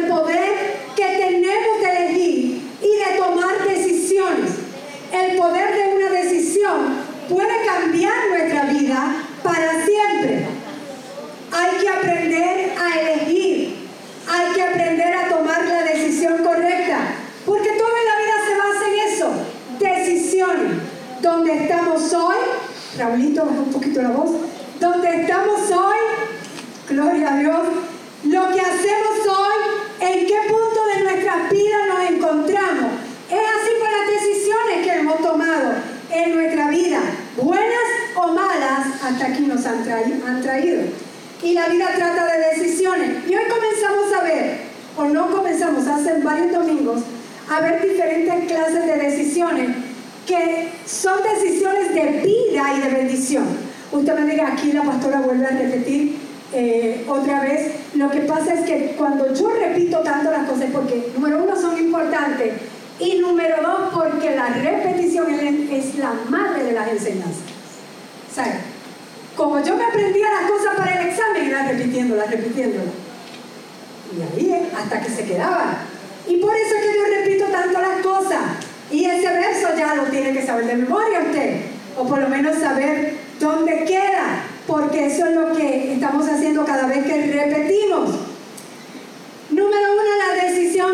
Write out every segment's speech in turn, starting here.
el poder que tenemos de elegir y de tomar decisiones. El poder de una decisión puede cambiar nuestra vida para siempre. Hay que aprender a elegir, hay que aprender a tomar la decisión correcta, porque toda la vida se basa en eso, decisiones. Donde estamos hoy, Raulito, baja un poquito la voz, donde estamos hoy, gloria a Dios, lo que hacemos hoy, en qué punto de nuestra vida nos encontramos. Es así con las decisiones que hemos tomado en nuestra vida, buenas o malas, aquí nos han, han traído. Y la vida trata de decisiones. Y hoy comenzamos a ver, o no comenzamos, hace varios domingos, a ver diferentes clases de decisiones que son decisiones de vida y de bendición. Usted me diga, aquí la pastora vuelve a repetir eh, otra vez. Lo que pasa es que cuando yo repito tanto las cosas, porque número uno son importantes y número dos porque la repetición es la madre de las enseñanzas. ¿Sabes? Como yo me aprendía las cosas para el examen, iba repitiéndolas, repitiéndolas. Y ahí hasta que se quedaban. Y por eso es que yo repito tanto las cosas. Y ese verso ya lo tiene que saber de memoria usted. O por lo menos saber dónde queda porque eso es lo que estamos haciendo cada vez que repetimos. Número uno, la decisión,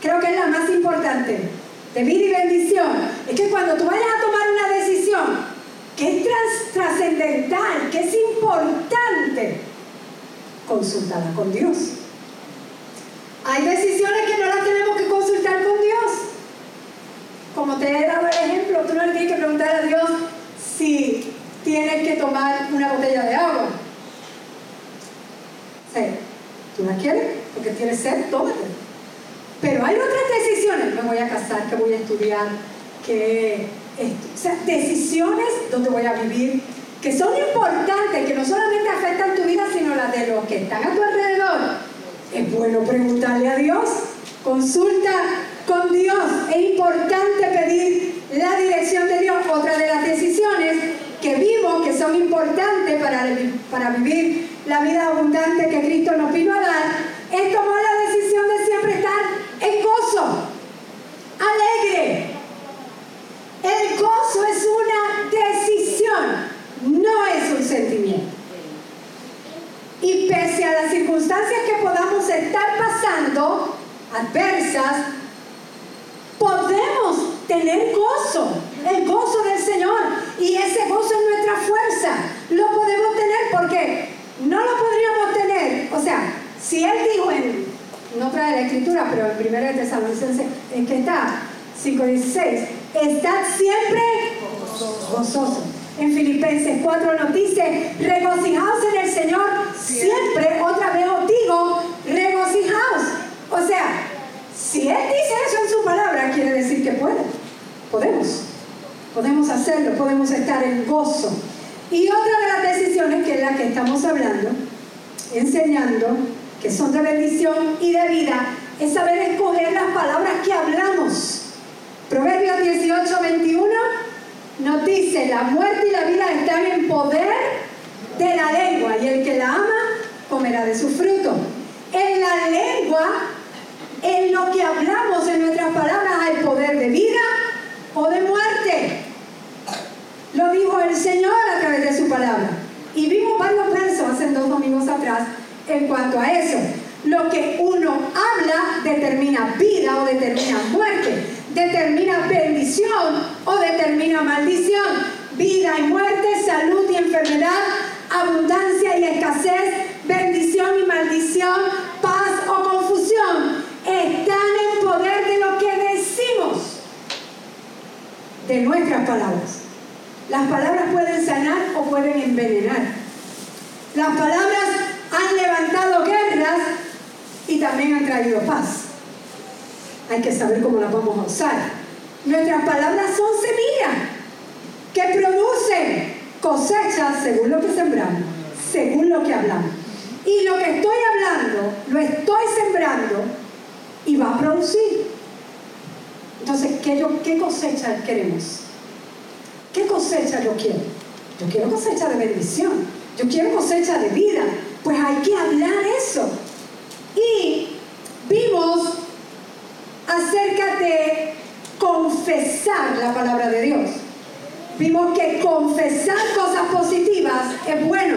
creo que es la más importante, de vida y bendición. Es que cuando tú vayas a tomar una decisión que es trascendental, que es importante, consúltala con Dios. Hay decisiones que no las tenemos que consultar con Dios. Como te he dado el ejemplo, tú no le tienes que preguntar a Dios si tienes que tomar una botella de agua. Sí. ¿Tú la quieres? Porque tienes sed, tómate. Pero hay otras decisiones. Me voy a casar, que voy a estudiar, que... O sea, decisiones donde voy a vivir, que son importantes, que no solamente afectan tu vida, sino la de los que están a tu alrededor. Es bueno preguntarle a Dios. Consulta con Dios. Es importante pedir la dirección de Dios. Otra de las decisiones que vimos que son importantes para, para vivir la vida abundante que Cristo nos vino a dar, es tomar la decisión de siempre estar en gozo, alegre. El gozo es una decisión, no es un sentimiento. Y pese a las circunstancias que podamos estar pasando, adversas, podemos tener gozo, el gozo del Señor. Y ese gozo es nuestra fuerza. Lo podemos tener porque no lo podríamos tener. O sea, si Él dijo en, no trae la escritura, pero en 1 de Tesalonicenses, en que está 5.16, estad siempre gozosos. En Filipenses 4 nos dice, regocijaos en el Señor siempre, otra vez os digo, regocijaos. O sea, si Él dice eso en su palabra, quiere decir que puede. Podemos. Podemos hacerlo, podemos estar en gozo. Y otra de las decisiones, que es la que estamos hablando, enseñando, que son de bendición y de vida, es saber escoger las palabras que hablamos. Proverbios 18, 21 nos dice, la muerte y la vida están en poder de la lengua y el que la ama comerá de su fruto. En la lengua en lo que hablamos, en nuestras palabras, hay poder de vida o de muerte. Lo dijo el Señor a través de su palabra. Y vimos varios versos hace dos domingos atrás en cuanto a eso. Lo que uno habla determina vida o determina muerte, determina bendición o determina maldición, vida y muerte, salud y enfermedad, abundancia y escasez, bendición y maldición, paz o confusión están en poder de lo que decimos. de nuestras palabras. Las palabras pueden sanar o pueden envenenar. Las palabras han levantado guerras y también han traído paz. Hay que saber cómo las vamos a usar. Nuestras palabras son semillas que producen cosechas según lo que sembramos, según lo que hablamos. Y lo que estoy hablando, lo estoy sembrando y va a producir. Entonces, ¿qué, ¿qué cosecha queremos? ¿Qué cosecha yo quiero? Yo quiero cosecha de bendición. Yo quiero cosecha de vida. Pues hay que hablar eso. Y vimos acerca de confesar la palabra de Dios. Vimos que confesar cosas positivas es bueno,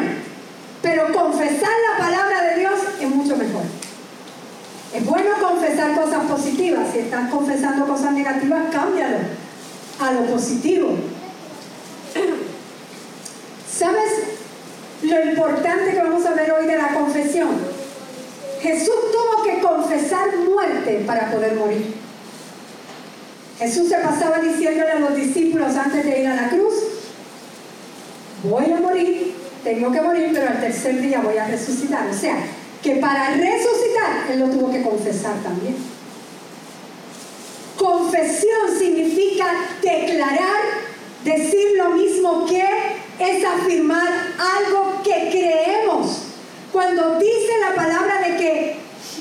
pero confesar la palabra de Dios es mucho mejor. Es bueno confesar cosas positivas. Si estás confesando cosas negativas, cámbialo a lo positivo. ¿Sabes lo importante que vamos a ver hoy de la confesión? Jesús tuvo que confesar muerte para poder morir. Jesús se pasaba diciéndole a los discípulos antes de ir a la cruz, voy a morir, tengo que morir, pero al tercer día voy a resucitar. O sea, que para resucitar Él lo tuvo que confesar también. Confesión significa declarar, decir lo mismo que es afirmar algo que creemos. Cuando dice la palabra de que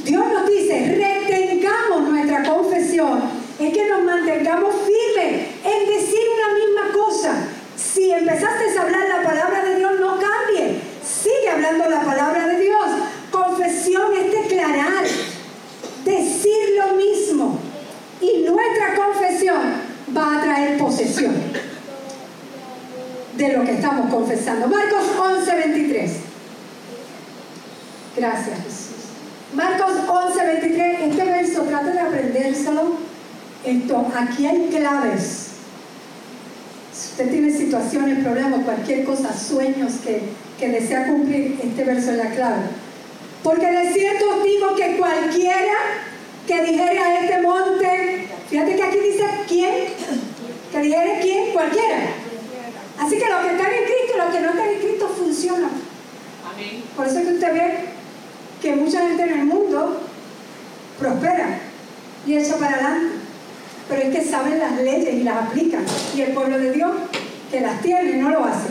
Dios nos dice, retengamos nuestra confesión, es que nos mantengamos firmes en decir una misma cosa. Si empezaste a hablar la palabra de Dios, no cambie. Sigue hablando la palabra de Dios. Confesión es declarar, decir lo mismo. Y nuestra confesión va a traer posesión de lo que estamos confesando. Marcos 11, 23. Gracias Jesús. Marcos 11, 23. Este verso, trate de aprendérselo. Esto, aquí hay claves. Si usted tiene situaciones, problemas, cualquier cosa, sueños que, que desea la clave. Porque de cierto os digo que cualquiera que dijere a este monte, fíjate que aquí dice quién, que dijere quién, cualquiera. Así que lo que está en Cristo y lo que no está en Cristo funciona. Por eso es que usted ve que mucha gente en el mundo prospera y echa para adelante. Pero es que saben las leyes y las aplican. Y el pueblo de Dios que las tiene no lo hace.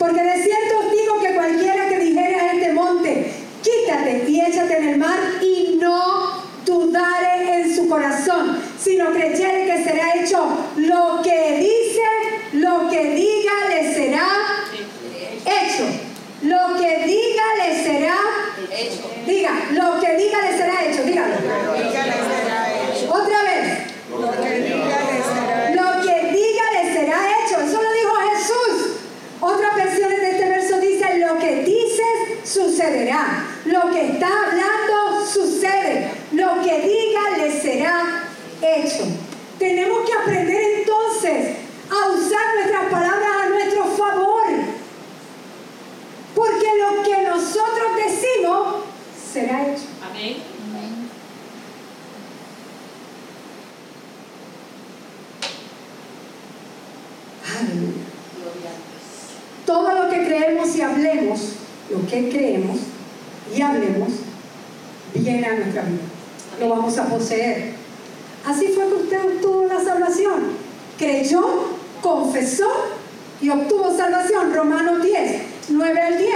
Porque de cierto os digo que cualquiera que dijere a este monte, quítate y échate en el mar y no dudare en su corazón, sino creyere que será hecho lo que dice, lo que diga le será hecho. Lo que diga le será hecho. Diga, lo que diga le será hecho, dígalo. Otra vez. Lo que diga le será hecho. Eso lo dijo Jesús. Otras versiones de este verso dicen, lo que dices sucederá. Lo que está hablando sucede. Lo que diga le será hecho. Tenemos que aprender entonces a usar nuestras palabras a nuestro favor. Porque lo que nosotros decimos será hecho. Amén. Todo lo que creemos y hablemos, lo que creemos y hablemos, viene a nuestra vida. Lo vamos a poseer. Así fue que usted obtuvo la salvación. Creyó, confesó y obtuvo salvación. Romanos 10, 9 al 10.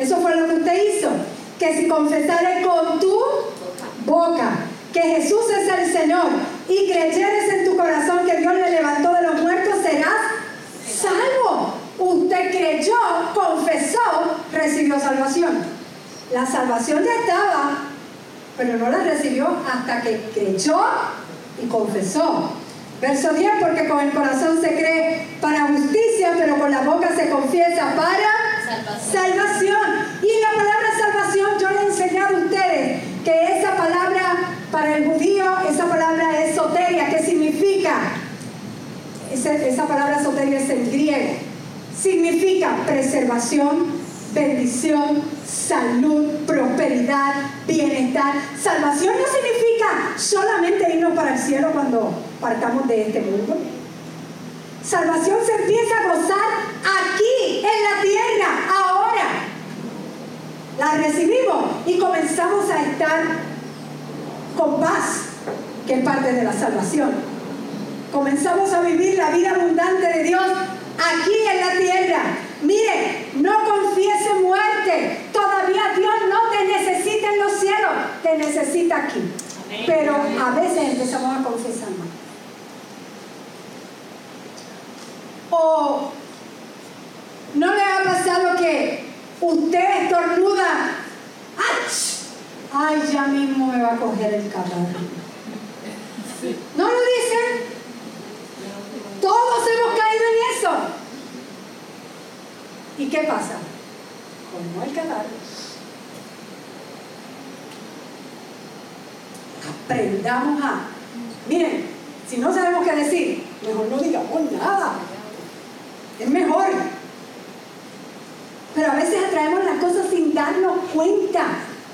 Eso fue lo que usted hizo. Que si confesares con tu boca que Jesús es el Señor y creyeres en tu corazón que Dios le levantó de los muertos, serás salvo. Usted creyó, confesó, recibió salvación. La salvación ya estaba, pero no la recibió hasta que creyó y confesó. Verso 10, porque con el corazón se cree para justicia, pero con la boca se confiesa para salvación. Y la palabra salvación, yo le he enseñado a ustedes que esa palabra para el judío, esa palabra es soteria, ¿qué significa? Esa, esa palabra soteria es en griego. Significa preservación, bendición, salud, prosperidad, bienestar. Salvación no significa solamente irnos para el cielo cuando partamos de este mundo. Salvación se empieza a gozar aquí, en la tierra, ahora. La recibimos y comenzamos a estar con paz, que es parte de la salvación. Comenzamos a vivir la vida abundante de Dios aquí en la tierra. Mire, no confiese muerte. Todavía Dios no te necesita en los cielos, te necesita aquí. Pero a veces empezamos a confesar O no le ha pasado que usted estornuda. Ay, ya mismo me va a coger el caballo. ¿No lo dicen? Todos hemos caído en eso. ¿Y qué pasa? Como el cadáver. Aprendamos a. Miren, si no sabemos qué decir, mejor no digamos nada. Es mejor. Pero a veces atraemos las cosas sin darnos cuenta.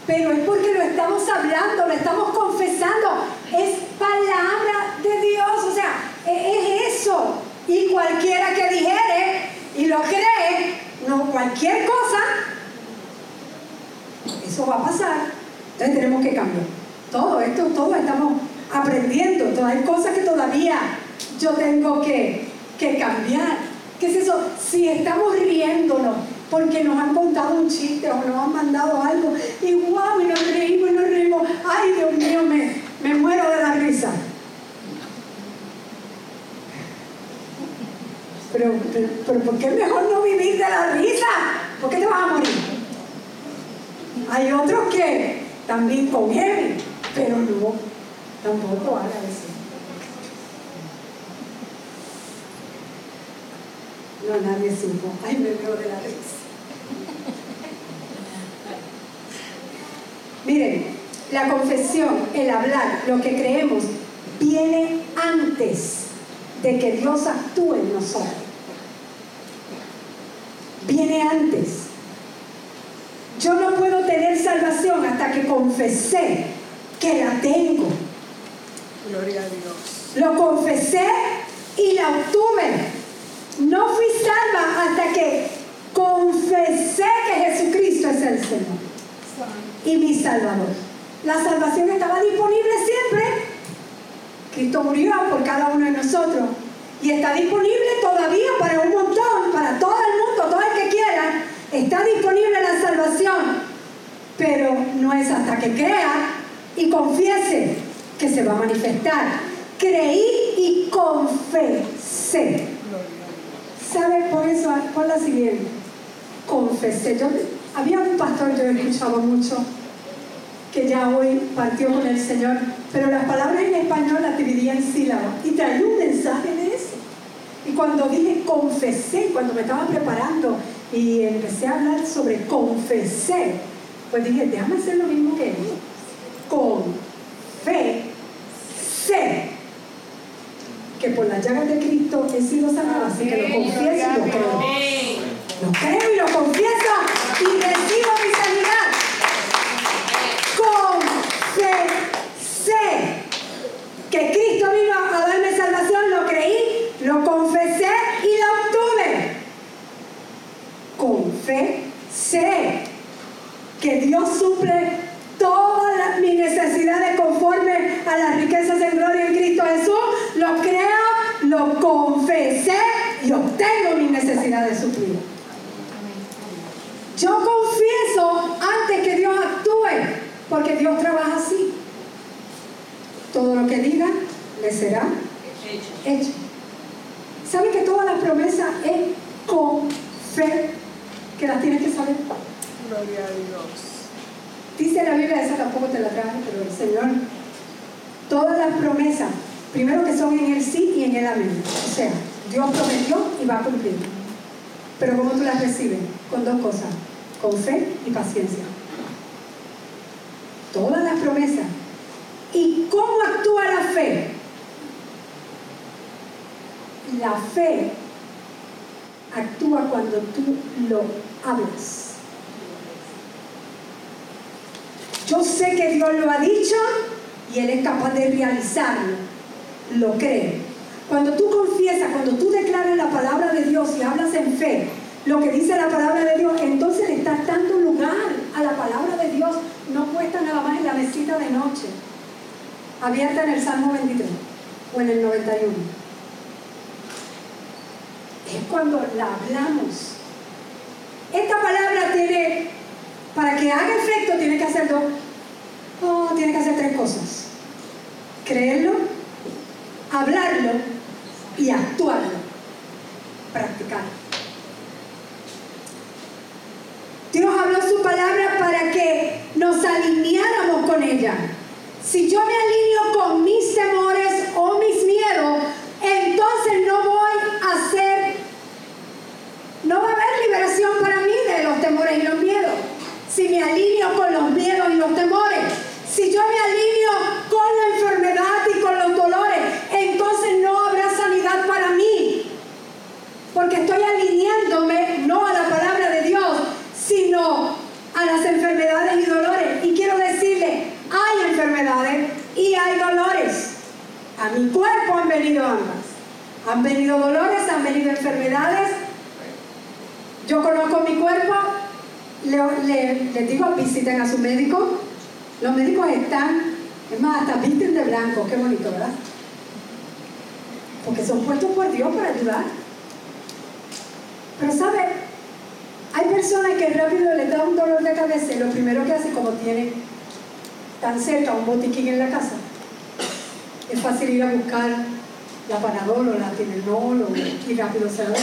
Pero es porque lo estamos hablando, lo estamos confesando. Es palabra de Dios. O sea, e-, es eso. Y cualquiera que dijere y lo cree, no cualquier cosa, eso va a pasar. Entonces tenemos que cambiar. Todo esto, todo estamos aprendiendo. Todas hay cosas que todavía yo tengo que, que cambiar. ¿Qué es eso? Si estamos riéndonos porque nos han contado un chiste o nos han mandado algo y wow, y nos reímos y nos reímos. Ay, Dios mío, me, me muero de la risa. Pero, pero, ¿por qué mejor no vivir de la risa? ¿Por qué te vas a morir? Hay otros que también con él, pero no, tampoco haga eso. No, nadie supo. Ay, me veo de la risa. Miren, la confesión, el hablar, lo que creemos, viene antes de que Dios actúe en nosotros. Viene antes. Yo no puedo tener salvación hasta que confesé que la tengo. Gloria a Dios. Lo confesé y la obtuve. No fui salva hasta que confesé que Jesucristo es el Señor y mi Salvador. La salvación estaba disponible siempre. Cristo murió por cada uno de nosotros y está disponible todavía para un montón, para todo el mundo, todo el que quiera. Está disponible la salvación, pero no es hasta que crea y confiese que se va a manifestar. Creí y confesé. ¿Sabe por eso? Por la siguiente. Confesé. Yo, había un pastor, yo escuchaba mucho, que ya hoy partió con el Señor, pero las palabras en español las dividía en sílabas y traía un mensaje de eso. Y cuando dije confesé, cuando me estaba preparando y empecé a hablar sobre confesé, pues dije, déjame hacer lo mismo que él. Con fe, sé que por las llagas de Cristo he sido sanado, así que lo confieso y lo creo. Lo creo y lo confieso y recibo mi sanidad. Confesé que Cristo vino a darme salvación, lo creí, lo confesé y lo obtuve. Con fe sé que Dios suple todas mis necesidades conforme a las riquezas en gloria en Cristo Jesús. Lo creo, lo confesé y obtengo mis necesidades suplidas. Yo confieso antes que Dios actúe, porque Dios trabaja así. Todo lo que diga le será hecho. ¿Sabe que todas las promesas es con fe que las tienes que saber? Gloria a Dios. Dice la Biblia, esa tampoco te la traje, pero el Señor, todas las promesas, primero que son en el sí y en el amén. O sea, Dios prometió y va a cumplir. Pero ¿cómo tú las recibes? Con dos cosas, con fe y paciencia. Todas las promesas. ¿Y cómo actúa la fe? La fe actúa cuando tú lo hablas. Yo sé que Dios lo ha dicho y Él es capaz de realizarlo. Lo creo. Cuando tú confiesas, cuando tú declaras la palabra de Dios y hablas en fe, lo que dice la palabra de Dios, entonces le estás dando lugar a la palabra de Dios. No puesta nada más en la mesita de noche, abierta en el Salmo 23 o en el 91. Es cuando la hablamos. Esta palabra tiene, para que haga efecto, tiene que hacer dos, oh, tiene que hacer tres cosas. Creerlo, hablarlo y actuarlo. Practicarlo. Dios habló su palabra para que nos alineáramos con ella. Si yo me alineo con mis temores o mis miedos, entonces no voy a ser, no va a haber liberación para mí de los temores y los miedos. Si me alineo con los miedos y los temores, si yo me alineo con la enfermedad y con los dolores, entonces no habrá sanidad para mí. Porque estoy alineándome no a la palabra de Dios, sino a las enfermedades y dolores. Y quiero decirle, hay enfermedades y hay dolores. Mi cuerpo han venido ambas. Han venido dolores, han venido enfermedades. Yo conozco mi cuerpo, le, les digo, visiten a su médico. Los médicos están, es más, hasta visten de blanco, qué bonito, ¿verdad? Porque son puestos por Dios para ayudar. Pero sabe, hay personas que rápido les da un dolor de cabeza y lo primero que hacen, como tienen tan cerca un botiquín en la casa, es fácil ir a buscar la Panadol o la Tilenol y rápido se la dan.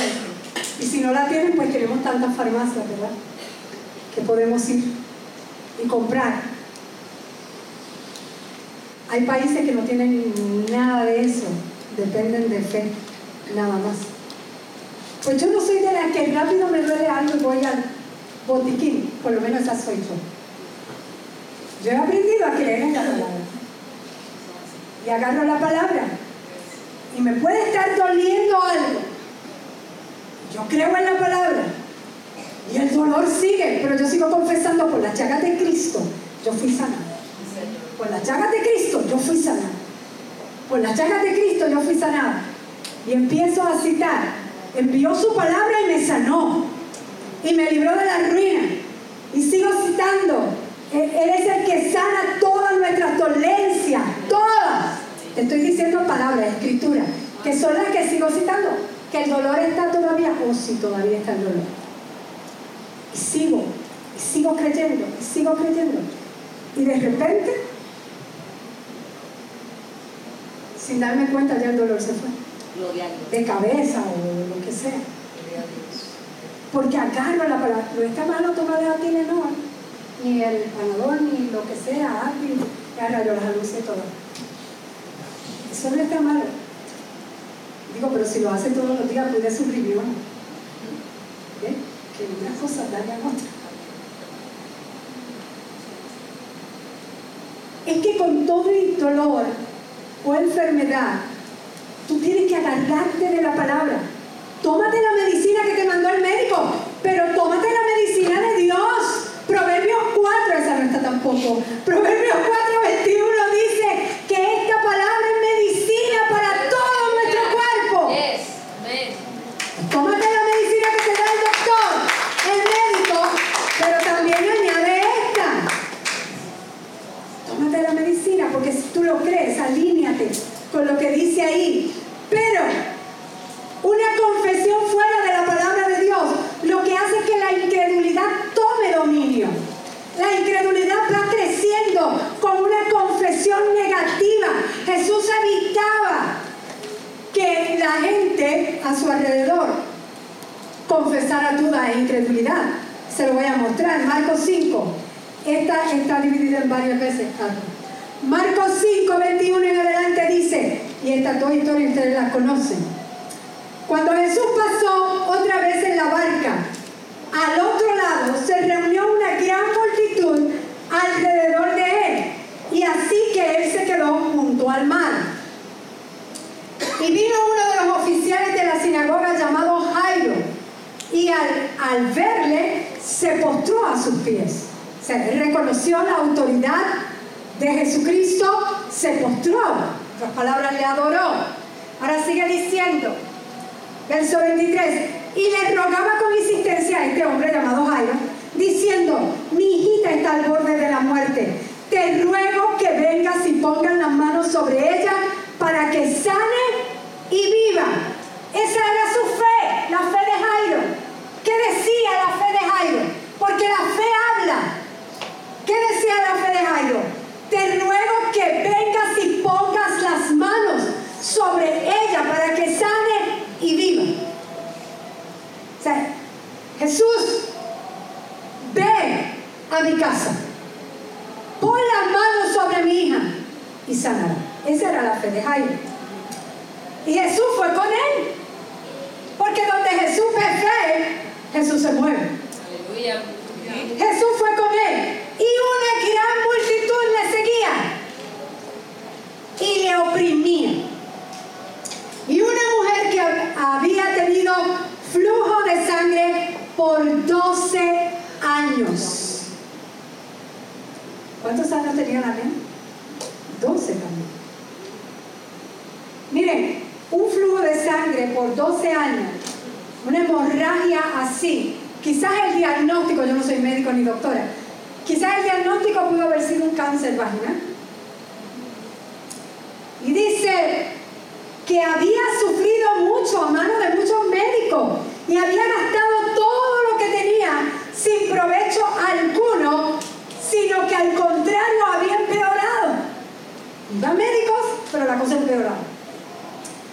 Y si no la tienen, pues tenemos tantas farmacias, ¿verdad? Que podemos ir y comprar. Hay países que no tienen nada de eso, dependen de fe, nada más. Pues yo no soy de las que rápido me duele algo y voy al botiquín, por lo menos esa soy yo. Yo he aprendido a creer en la palabra. Y agarro la palabra. Y me puede estar doliendo algo. Yo creo en la palabra. Y el dolor sigue, pero yo sigo confesando por las llagas de Cristo. Yo fui sanada. Por las llagas de Cristo yo fui sanada. Por las llagas de Cristo yo fui sanada. Y empiezo a citar. Envió su palabra y me sanó. Y me libró de la ruina. Y sigo citando. Él es el que sana todas nuestras dolencias. Todas. Te estoy diciendo palabras, escritura. Que son las que sigo citando. Que el dolor está todavía. Oh, sí, todavía está el dolor. Y sigo. Y sigo creyendo. Y sigo creyendo. Y de repente sin darme cuenta ya el dolor se fue. De cabeza o lo que sea. Porque agarro la palabra. No está malo tomar la Tilenol, ni el panador, ni lo que sea, Advil, agarra yo las anuncié todas. Eso no está malo. Digo, pero si lo hace todos los días, puede su riñón. ¿Ve? Que una cosa daña a otra. Es que con todo el dolor o enfermedad, tú tienes que agarrarte de la palabra. Tómate la medicina que te mandó el médico, pero tómate la medicina de Dios. Proverbios 4, esa no está tampoco. Proverbios 4, 21 dice que esta palabra es medicina para todo nuestro cuerpo. Yes. Amén. Tómate la medicina que te da el doctor, el médico, pero también añade esta. Tómate la medicina porque si tú lo crees, alíñate con lo que dice ahí. Pero una confesión fuera de la palabra de Dios lo que hace es que la incredulidad tome dominio. La incredulidad va creciendo con una confesión negativa. Jesús evitaba que la gente a su alrededor confesara duda e incredulidad. Se lo voy a mostrar. Marcos 5. Esta está dividida en varias veces. Carlos. Marcos 5, 21 en adelante dice, y estas dos historias ustedes las conocen. Cuando Jesús pasó otra vez en la barca, al otro lado se reunió una gran multitud alrededor de él, y así que él se quedó junto al mar. Y vino uno de los oficiales de la sinagoga llamado Jairo, y al, verle se postró a sus pies. Él reconoció la autoridad de Jesucristo, se postró, en otras palabras, le adoró. Ahora sigue diciendo, verso 23, y le rogaba con insistencia a este hombre llamado Jairo, diciendo, mi hijita está al borde de la muerte, te ruego que vengas y pongas las manos sobre ella para que sane y viva. Esa era su fe, la fe de Jairo. ¿Qué decía la fe de Jairo? Porque la fe habla. ¿Qué decía la fe de Jairo? Te ruego que vengas y pongas las manos sobre ella para que sane y viva. O sea, Jesús, ve a mi casa, pon las manos sobre mi hija y sanará. Esa era la fe de Jairo. Y Jesús fue con él. Porque donde Jesús ve fe, Jesús se mueve. Aleluya. Jesús fue con él y una gran multitud le seguía y le oprimía. Y una mujer que había tenido flujo de sangre por 12 años. ¿Cuántos años tenía la nena? 12 también. Miren, un flujo de sangre por 12 años, hemorragia así, quizás el diagnóstico, yo no soy médico ni doctora, quizás el diagnóstico pudo haber sido un cáncer vaginal. Y dice que había sufrido mucho a manos de muchos médicos y había gastado todo lo que tenía sin provecho alguno, sino que al contrario había empeorado. Iba a médicos, pero la cosa empeoraba.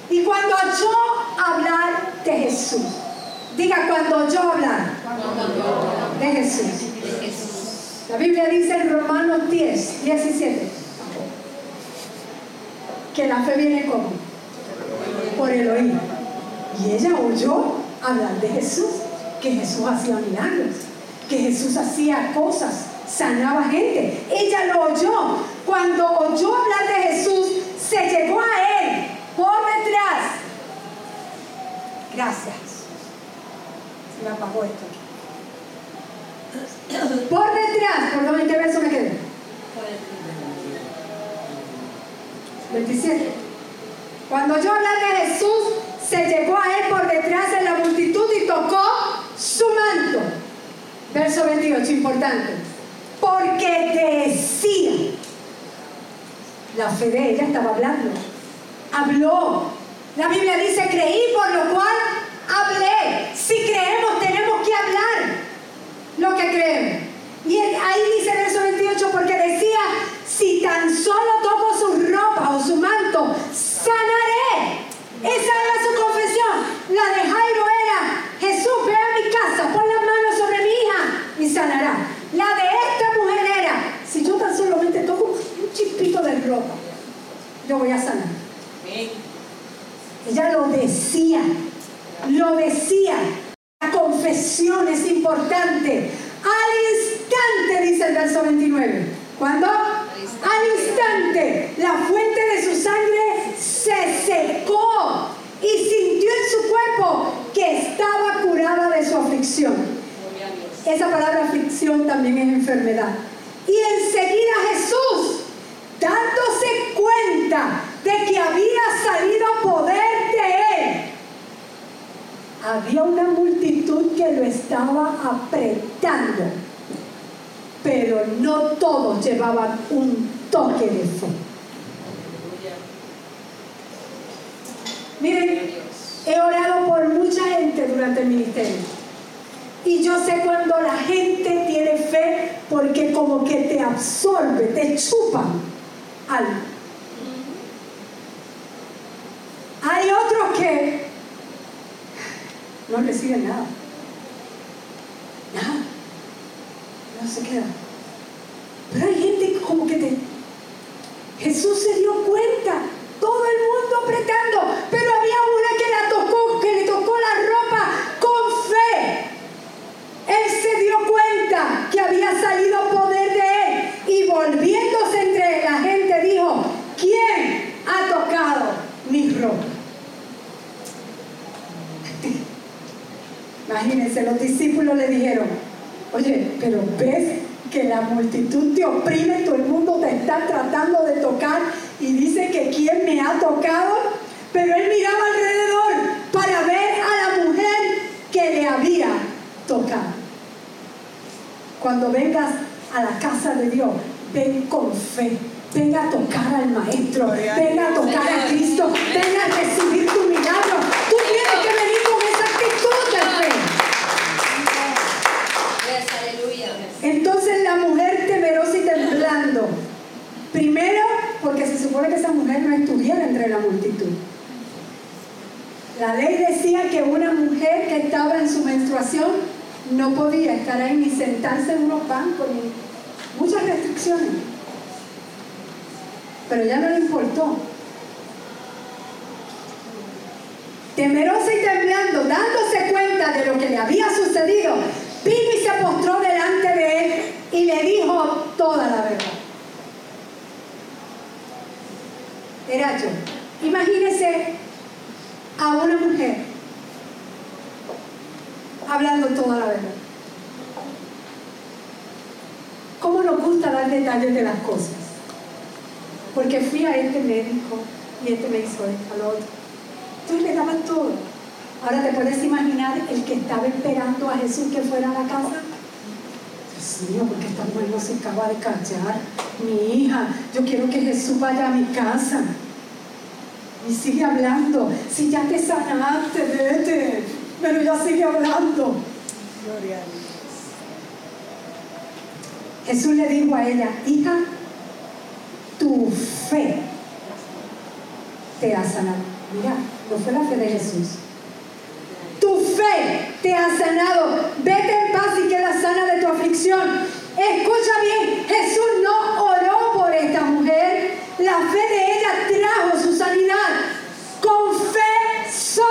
Y cuando oyó hablar de Jesús, diga cuando oyó hablar de Jesús. La Biblia dice en Romanos 10, 17, que la fe viene como por el oír. Y ella oyó hablar de Jesús, que Jesús hacía milagros, que Jesús hacía cosas, sanaba gente. Ella lo oyó. Cuando oyó hablar de Jesús, se llegó a él por detrás. Gracias. Apagó esto. Por detrás, perdón, ¿en qué verso me quedé? 27. Cuando yo hablar de Jesús, se llegó a él por detrás de la multitud y tocó su manto. Verso 28, importante. Porque decía, la fe de ella estaba hablando. Habló. La Biblia dice, creí por lo cual hablé. Si creemos, tenemos que hablar lo que. Y ahí dice el verso 28, porque decía, si tan solo toco su ropa o su manto, sanaré. Esa era su confesión. La de Jairo era, Jesús, ve a mi casa, pon las manos sobre mi hija y sanará. La de esta mujer era, si yo tan solamente toco un chispito de ropa, yo voy a sanar. Ella lo decía, lo decía. La confesión es importante. Al instante, dice el verso 29. ¿Cuándo? Al instante, la fuente de su sangre se secó y sintió en su cuerpo que estaba curada de su aflicción. Esa palabra aflicción también es enfermedad. Y enseguida Jesús, dándose cuenta de que había salido poder de él, había una multitud que lo estaba apretando, pero no llevaban un toque de fe. Miren, he orado por mucha gente durante el ministerio. Y yo sé cuando la gente tiene fe porque como que te absorbe, te chupan algo. Hay otros que no reciben. Nada. No se queda. Pero hay gente como que te... Jesús se dio cuenta. Todo el mundo apretando. Pero había una que la tocó, que le tocó la ropa con fe. Él se dio cuenta que había salido poder de él. Y volviéndose entre la gente dijo, ¿quién ha tocado mi ropa? Imagínense, los discípulos le dijeron, oye, pero ves que la multitud te oprime, todo el mundo te está tratando de tocar y dice que quién me ha tocado. Pero él miraba alrededor para ver a la mujer que le había tocado. Cuando vengas a la casa de Dios, ven con fe. Venga a tocar al Maestro, venga a tocar a Cristo, venga a recibir tu milagro. Tú tienes que venir con esa actitud de fe. Entonces la mujer temerosa y temblando. Primero, porque se supone que esa mujer no estuviera entre la multitud. La ley decía que una mujer que estaba en su menstruación no podía estar ahí ni sentarse en unos bancos, ni muchas restricciones. Pero ya no le importó. Temerosa y temblando, dándose cuenta de lo que le había sucedido, vino y se postró delante de él y le dijo toda la verdad. Era yo. Imagínese a una mujer hablando toda la verdad. ¿Cómo nos gusta dar detalles de las cosas? Porque fui a este médico y este me hizo esto, al otro. Entonces le daban todo. Ahora te puedes imaginar el que estaba esperando a Jesús que fuera a la casa. Dios mío, porque esta mujer no se acaba de callar. Mi hija, yo quiero que Jesús vaya a mi casa. Y sigue hablando. Si ya te sanaste, vete. Pero ya sigue hablando. Gloria a Dios. Jesús le dijo a ella, hija, tu fe te ha sanado. Mira, no fue la fe de Jesús. Tu fe te ha sanado. Vete en paz y queda sana de tu aflicción. Escucha bien, Jesús no oró por esta mujer. La fe de ella trajo su sanidad. Confesó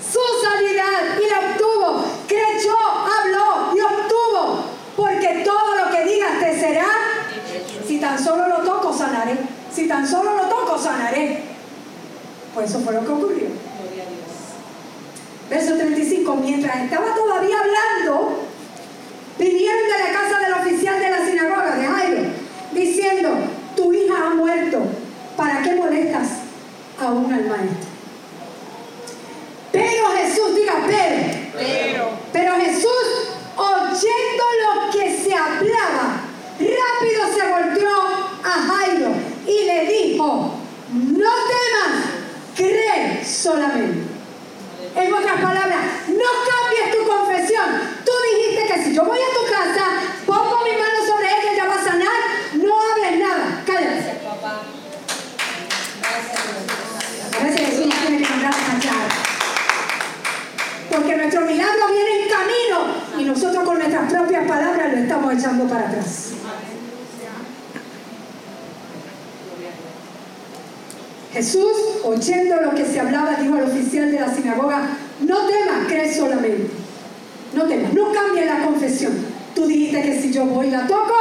su sanidad y la obtuvo. Creyó, habló y obtuvo. Porque todo lo que digas te será. Si tan solo lo toco, sanaré. Si tan solo lo toco, sanaré. Pues eso fue lo que ocurrió. Verso 35. Mientras estaba todavía hablando, vinieron de la casa del oficial de la sinagoga de Jairo, diciendo, tu hija ha muerto, ¿para qué molestas aún al maestro? Pero Jesús, diga, pero, Pero, pero Jesús, oyendo lo que se hablaba, rápido se volteó a Jairo y le dijo, no temas, cree solamente. En otras palabras, no cambies tu confesión. Tú dijiste que si yo voy a tu casa, pongo mi mano sobre ella, ella va a sanar, no hables nada. Cállate. A veces Jesús nos tiene que mandar a. Porque nuestro milagro viene en camino y nosotros con nuestras propias palabras lo estamos echando para atrás. Jesús, oyendo lo que se hablaba, dijo al oficial de la sinagoga, no temas, cree solamente. No temas, no cambies la confesión. Tú dijiste que si yo voy y la toco,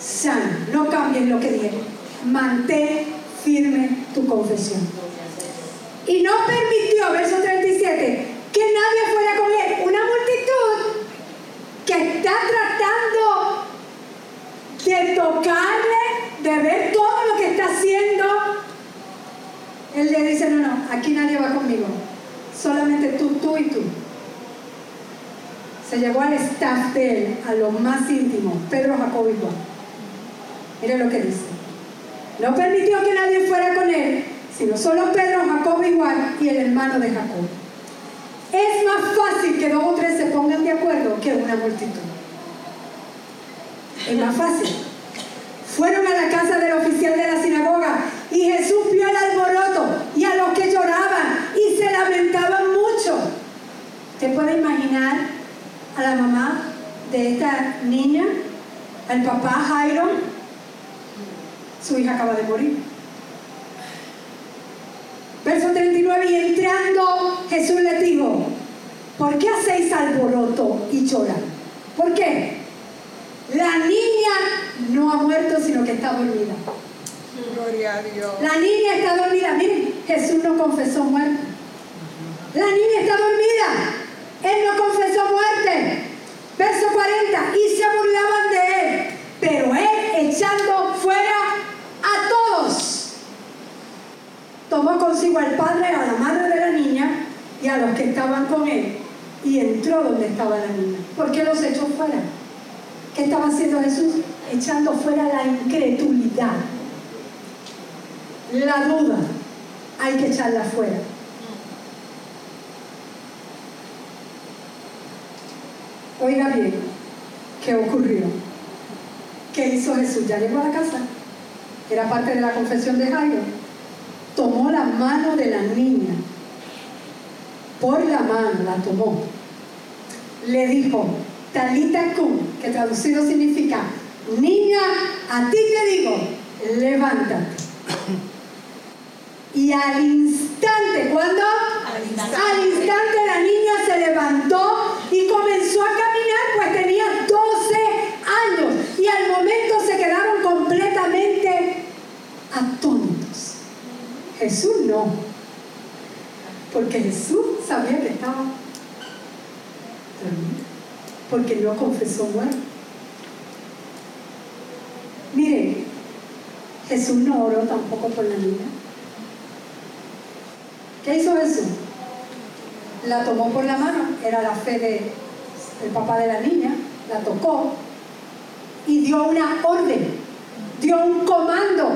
sana. No cambies lo que dije. Mantén firme tu confesión. Y no permitió, verso 37, que nadie fuera con él. Una multitud que está tratando de tocarle, de ver todo lo que está haciendo. Él le dice, no, no, aquí nadie va conmigo. Solamente tú, tú y tú. Se llevó al staff de él, a lo más íntimo, Pedro, Jacobo y Juan. Mire lo que dice. No permitió que nadie fuera con él, sino solo Pedro, Jacobo y Juan y el hermano de Jacob. Es más fácil que dos o tres se pongan de acuerdo que una multitud. Es más fácil. Fueron a la casa del oficial de la sinagoga y Jesús vio el alboroto y a los que lloraban y se lamentaban mucho. ¿Te puede imaginar a la mamá de esta niña, al papá Jairo? Su hija acaba de morir. Verso 39, y entrando Jesús les dijo, ¿por qué hacéis alboroto y lloran? ¿Por qué? La niña no ha muerto, sino que está dormida. gloria a Dios. La niña está dormida. Miren, Jesús no confesó muerte. La niña está dormida. Él no confesó muerte. Verso 40. Y se burlaban de él. Pero él echando fuera a todos. tomó consigo al padre, a la madre de la niña y a los que estaban con él y entró donde estaba la niña. ¿Por qué los echó fuera? ¿Qué estaba haciendo Jesús? Echando fuera la incredulidad, la duda. Hay que echarla fuera. Oiga bien, ¿qué ocurrió? ¿Qué hizo Jesús? Ya llegó a la casa. Era parte de la confesión de Jairo. Tomó la mano de la niña. Por la mano la tomó. Le dijo, Talita cum, que traducido significa, niña, a ti te digo, levántate. Y al instante, ¿cuándo? Al instante. Al instante la niña se levantó y comenzó a caminar, pues tenía 12 años. Se quedaron completamente atónitos. Jesús no. Porque Jesús sabía que estaba dormido. Porque no confesó muerte. Miren, Jesús no oró tampoco por la niña. ¿Qué hizo Jesús? La tomó por la mano, era la fe de- del papá de la niña, la tocó y dio una orden, dio un comando.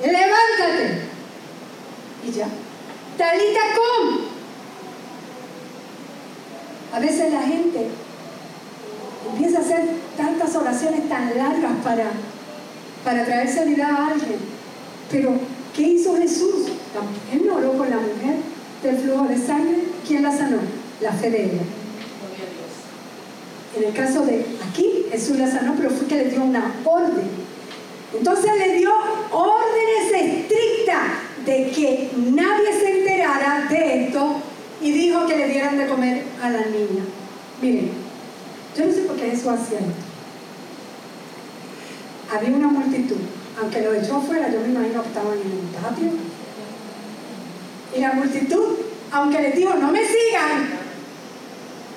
Levántate. Y ya. Talita cum. A veces la gente empieza a hacer tantas oraciones tan largas para, para traer sanidad a alguien. Pero, ¿qué hizo Jesús? No oró por la mujer del flujo de sangre. ¿Quién la sanó? La fe de ella. En el caso de aquí, Jesús la sanó, pero fue que le dio una orden. Entonces le dio órdenes estrictas de que nadie se enterara de esto y dijo que le dieran de comer a la niña. Miren, yo no sé por qué Jesús hacía esto. Había una multitud, aunque lo echó afuera, yo me imagino que estaban en un patio. Y la multitud, aunque les dijo, no me sigan,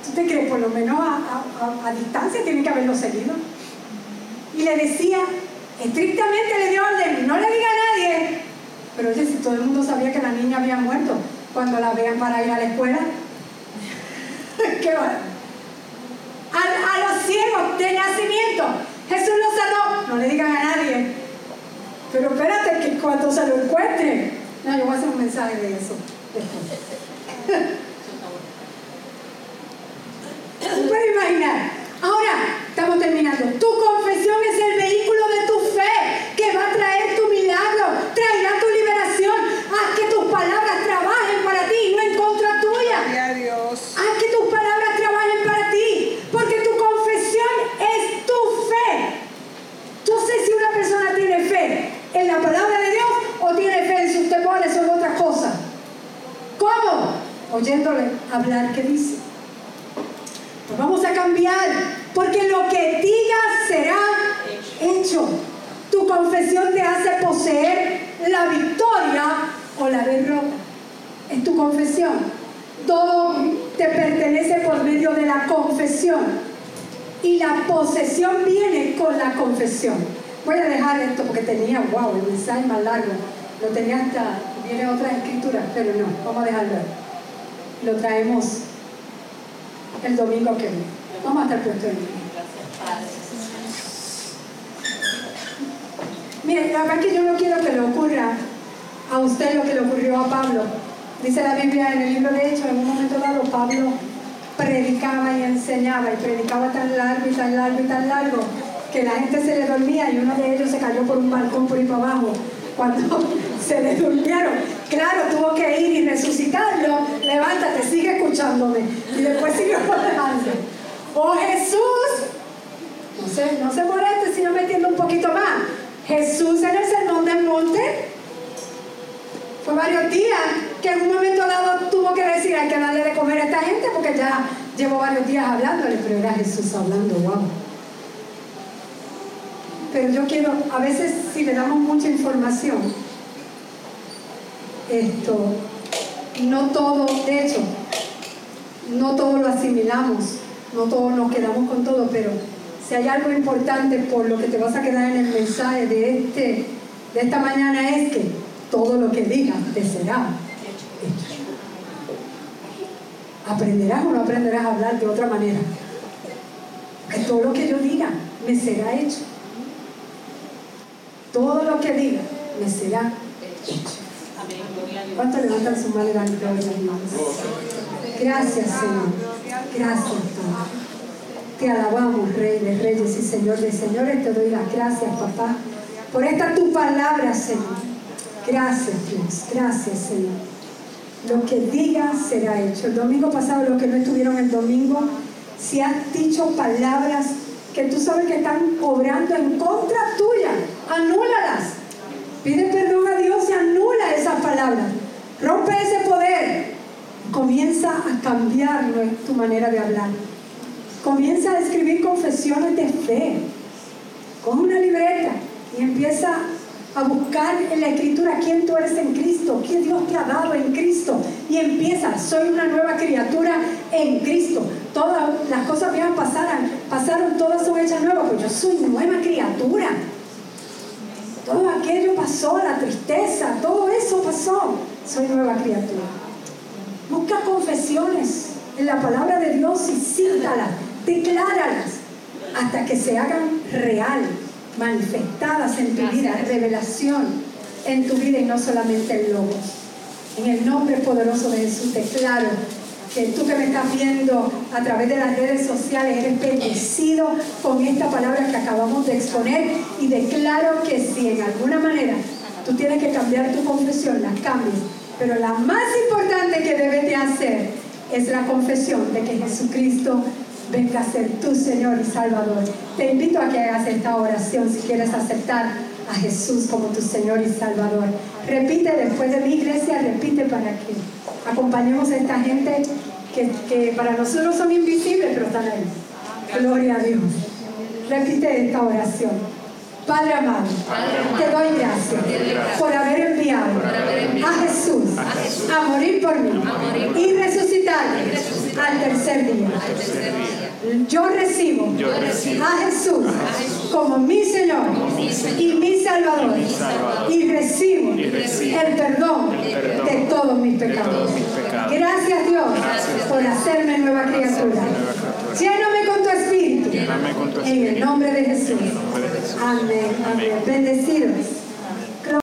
¿Tú te crees? Por lo menos a, distancia tiene que haberlo seguido. Y le decía, estrictamente le dio orden, no le diga a nadie. Pero oye, si todo el mundo sabía que la niña había muerto, cuando la vean para ir a la escuela, ¿qué va? A, a los ciegos de nacimiento, Jesús los sanó, no le digan a nadie. Pero espérate que cuando se lo encuentren, no, yo voy a hacer un mensaje de eso. después. ¿Se puede imaginar? Ahora, estamos terminando. Tu confesión es el vehículo de tu fe que va a traer tu milagro, traerá tu liberación. Haz que tus palabras trabajen para ti y no en contra tuya. Gloria a Dios. Haz que tus palabras trabajen para ti, porque tu confesión es tu fe. Yo sé si una persona tiene fe en la palabra de Dios o tiene fe en sus temores o en otras cosas. ¿Cómo? Oyéndole hablar que dice. Pues vamos a cambiar, porque lo que digas será hecho. Tu confesión te hace poseer la victoria o la derrota. Es tu confesión. Todo te pertenece por medio de la confesión. Y la posesión viene con la confesión. Voy a dejar esto porque tenía, wow, el mensaje más largo. Tenía hasta, viene otra escritura, pero no, vamos a dejarlo. Lo traemos el domingo que viene. Vamos a estar puestos en. Mire, la verdad que yo no quiero que le ocurra a usted lo que le ocurrió a Pablo. Dice la Biblia en el libro de Hechos, en un momento dado Pablo predicaba y enseñaba y predicaba tan largo y tan largo y tan largo que la gente se le dormía y uno de ellos se cayó por un balcón por ahí para abajo. Cuando se le durmieron, claro, tuvo que ir y resucitarlo. Levántate, sigue escuchándome. Y después siguió hablando. Oh Jesús, no sé, no se moleste si no me entiendo un poquito más. Jesús en el sermón del monte fue varios días que en un momento dado tuvo que decir hay que darle de comer a esta gente porque ya llevo varios días hablándole, pero era Jesús hablando, wow. Pero yo quiero, a veces si le damos mucha información, esto, no todo, de hecho, no todo lo asimilamos, no todos nos quedamos con todo, pero si hay algo importante por lo que te vas a quedar en el mensaje de, este, de esta mañana es que todo lo que diga te será hecho. Aprenderás o no aprenderás a hablar de otra manera. Que todo lo que yo diga me será hecho. Todo lo que diga me será hecho. Amén. Gloria a Dios. ¿Cuánto levantan su mano y dan gloria a? Gracias, Señor. Gracias, Padre. Te alabamos, Rey de Reyes y Señor de Señores. Te doy las gracias, papá, por esta tu palabra, Señor. Gracias, Dios. Gracias, Señor. Lo que digas será hecho. El domingo pasado, los que no estuvieron el domingo, si has dicho palabras que tú sabes que están obrando en contra tuya, anúlalas. Pide perdón palabras. Rompe ese poder. Comienza a cambiar tu manera de hablar. Comienza a escribir confesiones de fe. Con una libreta y empieza a buscar en la escritura quién tú eres en Cristo, qué Dios te ha dado en Cristo. Y empieza, soy una nueva criatura en Cristo. Todas las cosas viejas pasaron, pasaron, todas son hechas nuevas, pues yo soy nueva criatura. Todo aquello pasó, la tristeza, todo eso pasó. Soy nueva criatura. Busca confesiones en la palabra de Dios y cítalas, decláralas, hasta que se hagan real, manifestadas en tu vida, revelación en tu vida y no solamente en logos. En el nombre poderoso de Jesús declaro que tú que me estás viendo a través de las redes sociales eres bendecido con esta palabra que acabamos de exponer y declaro que si en alguna manera tú tienes que cambiar tu confesión, la cambies. Pero la más importante que debes de hacer es la confesión de que Jesucristo venga a ser tu Señor y Salvador. Te invito a que hagas esta oración si quieres aceptar a Jesús como tu Señor y Salvador. Repite después de mi iglesia, repite para que acompañemos a esta gente que, que para nosotros son invisibles, pero están ahí. Gloria a Dios. Repite esta oración. Padre amado, te doy gracias por haber enviado a Jesús a morir por mí y resucitar al tercer día. Yo recibo a Jesús como mi Señor y mi Salvador y recibo el perdón de todos mis pecados. Gracias Dios por hacerme nueva criatura. Lléname con tu espíritu. En el nombre de Jesús. Amén. Amén. Bendecidos.